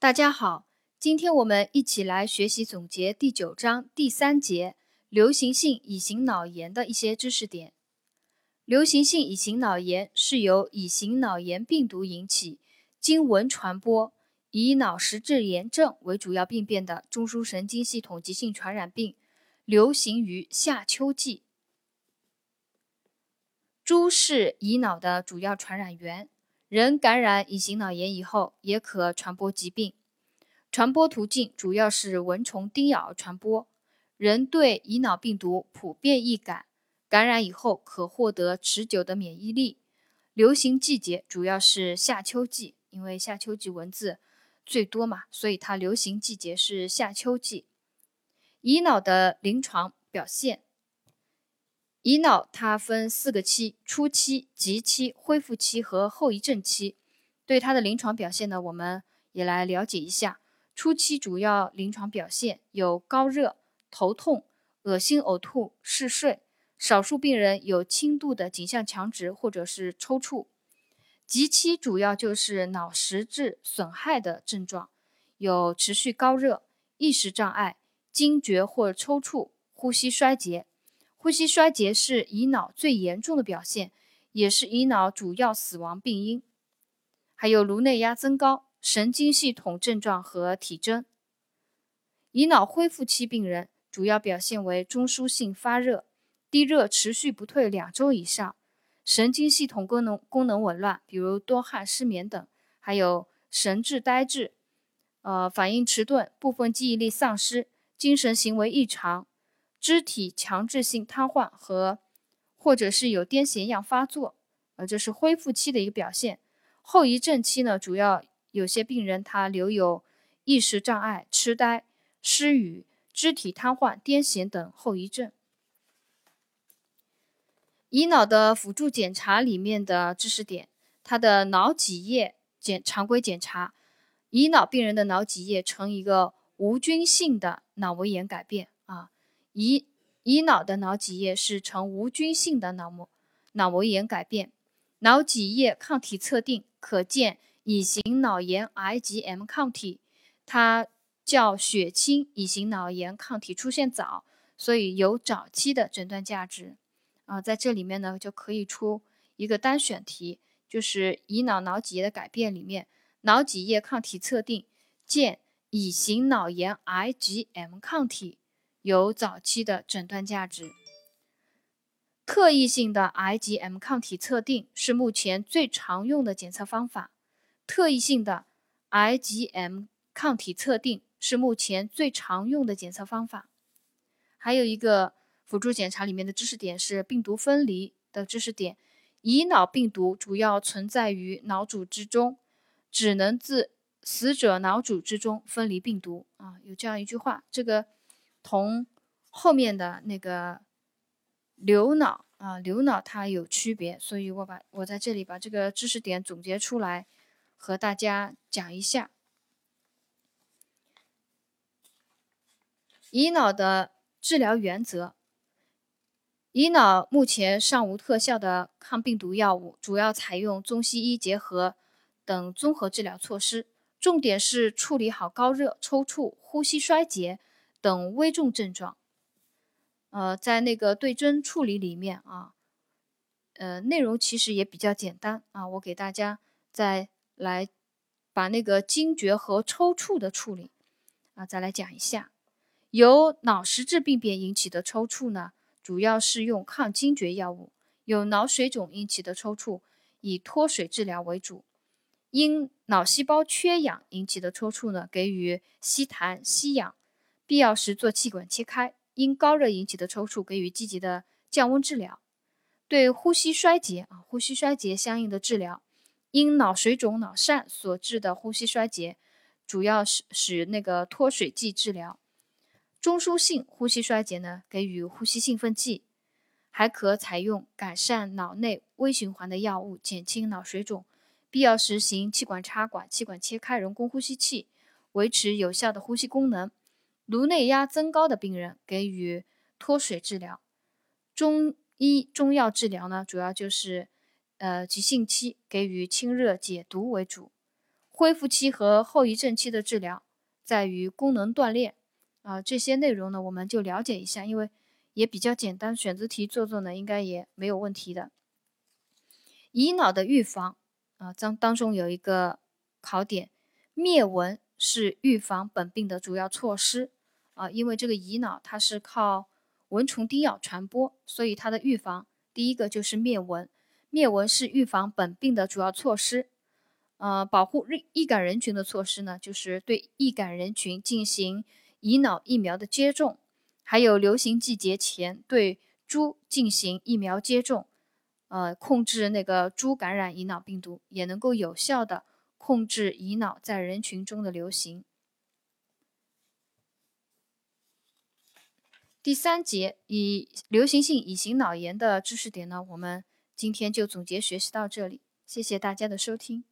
大家好，今天我们一起来学习总结第九章第三节流行性乙型脑炎的一些知识点。流行性乙型脑炎是由乙型脑炎病毒引起，经蚊传播，以脑实质炎症为主要病变的中枢神经系统急性传染病，流行于夏秋季。猪是乙脑的主要传染源。人感染乙型脑炎以后，也可传播疾病。传播途径主要是蚊虫叮咬传播。人对乙脑病毒普遍易感，感染以后可获得持久的免疫力。流行季节主要是夏秋季，因为夏秋季蚊子最多嘛，所以它流行季节是夏秋季。乙脑的临床表现。乙脑它分四个期：初期、急期、恢复期和后遗症期。对它的临床表现呢，我们也来了解一下。初期主要临床表现有高热、头痛、恶心、呕吐、嗜睡，少数病人有轻度的颈项强直或者是抽搐。急期主要就是脑实质损害的症状，有持续高热、意识障碍、惊厥或抽搐、呼吸衰竭。呼吸衰竭是乙脑最严重的表现，也是乙脑主要死亡病因。还有颅内压增高、神经系统症状和体征。乙脑恢复期病人主要表现为中枢性发热、低热持续不退两周以上，神经系统功能功能紊乱，比如多汗、失眠等，还有神志呆滞、呃反应迟钝、部分记忆力丧失、精神行为异常。肢体强制性瘫痪和，或者是有癫痫样发作，呃，这是恢复期的一个表现。后遗症期呢，主要有些病人他留有意识障碍、痴呆、失语、肢体瘫痪、癫痫等后遗症。乙脑的辅助检查里面的知识点，它的脑脊液检常规检查，乙脑病人的脑脊液呈一个无菌性的脑膜炎改变。乙乙脑的脑脊液是呈无菌性的脑膜脑膜炎改变，脑脊液抗体测定可见乙型脑炎 IgM 抗体，它较血清乙型脑炎抗体出现早，所以有早期的诊断价值。啊，在这里面呢就可以出一个单选题，就是乙脑脑脊液的改变里面，脑脊液抗体测定见乙型脑炎 IgM 抗体。有早期的诊断价值。特异性的 IgM 抗体测定是目前最常用的检测方法。特异性的 IgM 抗体测定是目前最常用的检测方法。还有一个辅助检查里面的知识点是病毒分离的知识点。乙脑病毒主要存在于脑组织中，只能自死者脑组织中分离病毒。啊，有这样一句话，这个。同后面的那个流脑啊，流脑它有区别，所以我把我在这里把这个知识点总结出来，和大家讲一下。乙脑的治疗原则，乙脑目前尚无特效的抗病毒药物，主要采用中西医结合等综合治疗措施，重点是处理好高热、抽搐、呼吸衰竭。等危重症状，呃，在那个对症处理里面啊，呃，内容其实也比较简单啊。我给大家再来把那个惊厥和抽搐的处理啊，再来讲一下。由脑实质病变引起的抽搐呢，主要是用抗惊厥药物；有脑水肿引起的抽搐，以脱水治疗为主；因脑细胞缺氧引起的抽搐呢，给予吸痰吸氧。必要时做气管切开，因高热引起的抽搐给予积极的降温治疗。对呼吸衰竭啊，呼吸衰竭相应的治疗，因脑水肿、脑疝所致的呼吸衰竭，主要是使那个脱水剂治疗。中枢性呼吸衰竭呢，给予呼吸兴奋剂，还可采用改善脑内微循环的药物，减轻脑水肿。必要时行气管插管、气管切开人工呼吸器，维持有效的呼吸功能。颅内压增高的病人给予脱水治疗，中医中药治疗呢，主要就是呃急性期给予清热解毒为主。恢复期和后遗症期的治疗在于功能锻炼啊，这些内容呢我们就了解一下，因为也比较简单，选择题做做呢应该也没有问题的。乙脑的预防啊，当当中有一个考点，灭蚊是预防本病的主要措施啊，因为这个乙脑它是靠蚊虫叮咬传播，所以它的预防第一个就是灭蚊，灭蚊是预防本病的主要措施。呃，保护易易感人群的措施呢，就是对易感人群进行乙脑疫苗的接种，还有流行季节前对猪进行疫苗接种。呃，控制那个猪感染乙脑病毒，也能够有效的控制乙脑在人群中的流行。第三节以流行性乙型脑炎的知识点呢，我们今天就总结学习到这里，谢谢大家的收听。